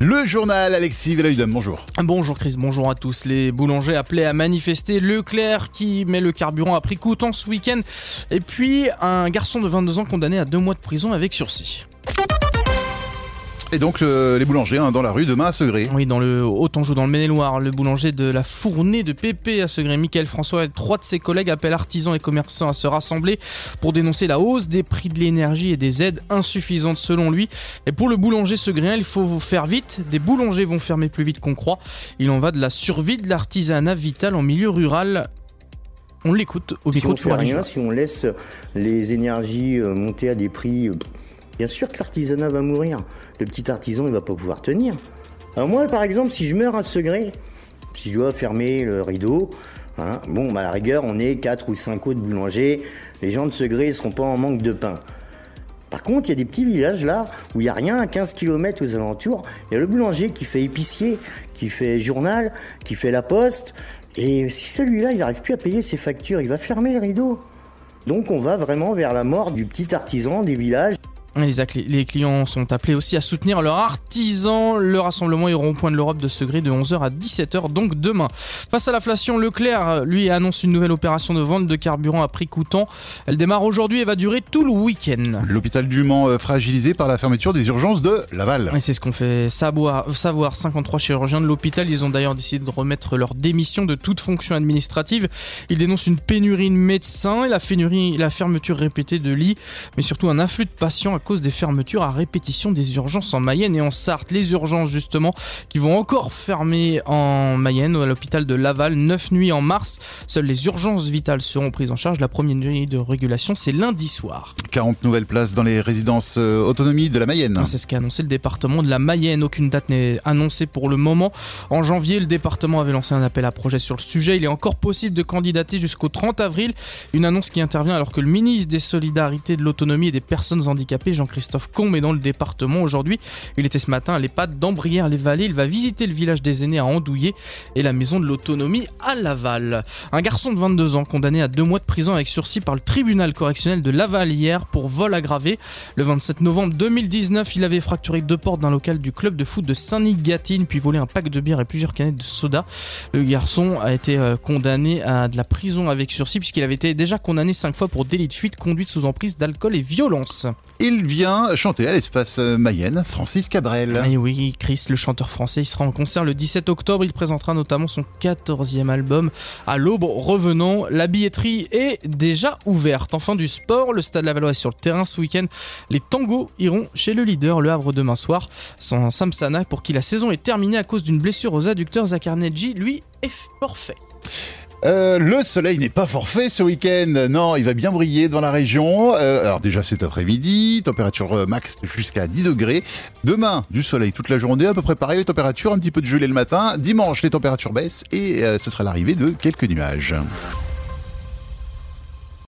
Le journal Alexis Veloïdom, bonjour. Bonjour Chris, bonjour à tous. Les boulangers appelés à manifester, Leclerc qui met le carburant à prix coûtant ce week-end, et puis un garçon de 22 ans condamné à deux mois de prison avec sursis. Et donc les boulangers hein, dans la rue demain à Segré. Oui, dans le Haut-Anjou, dans le Maine-et-Loire, le boulanger de la fournée de Pépé à Segré, Michael François et trois de ses collègues appellent artisans et commerçants à se rassembler pour dénoncer la hausse des prix de l'énergie et des aides insuffisantes selon lui. Et pour le boulanger segréen, il faut faire vite. Des boulangers vont fermer plus vite qu'on croit. Il en va de la survie de l'artisanat vital en milieu rural. On l'écoute au micro si de Si on laisse les énergies euh, monter à des prix euh, Bien sûr que l'artisanat va mourir. Le petit artisan, il va pas pouvoir tenir. Alors moi, par exemple, si je meurs à Segré, si je dois fermer le rideau, hein, bon, bah, à la rigueur, on est 4 ou 5 autres boulangers. Les gens de Segré ne seront pas en manque de pain. Par contre, il y a des petits villages là où il n'y a rien à 15 km aux alentours. Il y a le boulanger qui fait épicier, qui fait journal, qui fait la poste. Et si celui-là, il n'arrive plus à payer ses factures, il va fermer le rideau. Donc on va vraiment vers la mort du petit artisan des villages. Les, clients sont appelés aussi à soutenir leurs artisans. Le rassemblement est rond-point de l'Europe de Segré de 11h à 17h, donc demain. Face à l'inflation, Leclerc, lui, annonce une nouvelle opération de vente de carburant à prix coûtant. Elle démarre aujourd'hui et va durer tout le week-end. L'hôpital du Mans euh, fragilisé par la fermeture des urgences de Laval. Et c'est ce qu'on fait savoir, savoir. 53 chirurgiens de l'hôpital, ils ont d'ailleurs décidé de remettre leur démission de toute fonction administrative. Ils dénoncent une pénurie de médecins et la, pénurie, la fermeture répétée de lits, mais surtout un afflux de patients cause des fermetures à répétition des urgences en Mayenne et en Sarthe. Les urgences justement qui vont encore fermer en Mayenne à l'hôpital de Laval 9 nuits en mars. Seules les urgences vitales seront prises en charge. La première nuit de régulation c'est lundi soir. 40 nouvelles places dans les résidences euh, autonomie de la Mayenne. C'est ce qu'a annoncé le département de la Mayenne. Aucune date n'est annoncée pour le moment. En janvier, le département avait lancé un appel à projet sur le sujet. Il est encore possible de candidater jusqu'au 30 avril. Une annonce qui intervient alors que le ministre des Solidarités, de l'Autonomie et des Personnes Handicapées, Jean-Christophe Combe est dans le département aujourd'hui. Il était ce matin à l'EHPAD d'Ambrières-les-Vallées. Il va visiter le village des aînés à Andouillé et la maison de l'autonomie à Laval. Un garçon de 22 ans condamné à deux mois de prison avec sursis par le tribunal correctionnel de Laval hier pour vol aggravé. Le 27 novembre 2019, il avait fracturé deux portes d'un local du club de foot de Saint-Nic-Gatine puis volé un pack de bière et plusieurs canettes de soda. Le garçon a été euh, condamné à de la prison avec sursis puisqu'il avait été déjà condamné cinq fois pour délit de fuite, conduite sous emprise d'alcool et violence. Vient chanter à l'espace Mayenne, Francis Cabrel. Et oui, Chris, le chanteur français, il sera en concert le 17 octobre. Il présentera notamment son 14e album à l'aube revenant. La billetterie est déjà ouverte. Enfin du sport, le Stade Lavallois est sur le terrain ce week-end. Les tangos iront chez le leader, le Havre demain soir. Sans Samsana, pour qui la saison est terminée à cause d'une blessure aux adducteurs, Zakarnedji, lui, est forfait. Euh, le soleil n'est pas forfait ce week-end. Non, il va bien briller dans la région. Euh, alors déjà cet après-midi, température euh, max jusqu'à 10 degrés. Demain, du soleil toute la journée, à peu près pareil, les températures, un petit peu de gelée le matin. Dimanche, les températures baissent et ce sera l'arrivée de quelques nuages.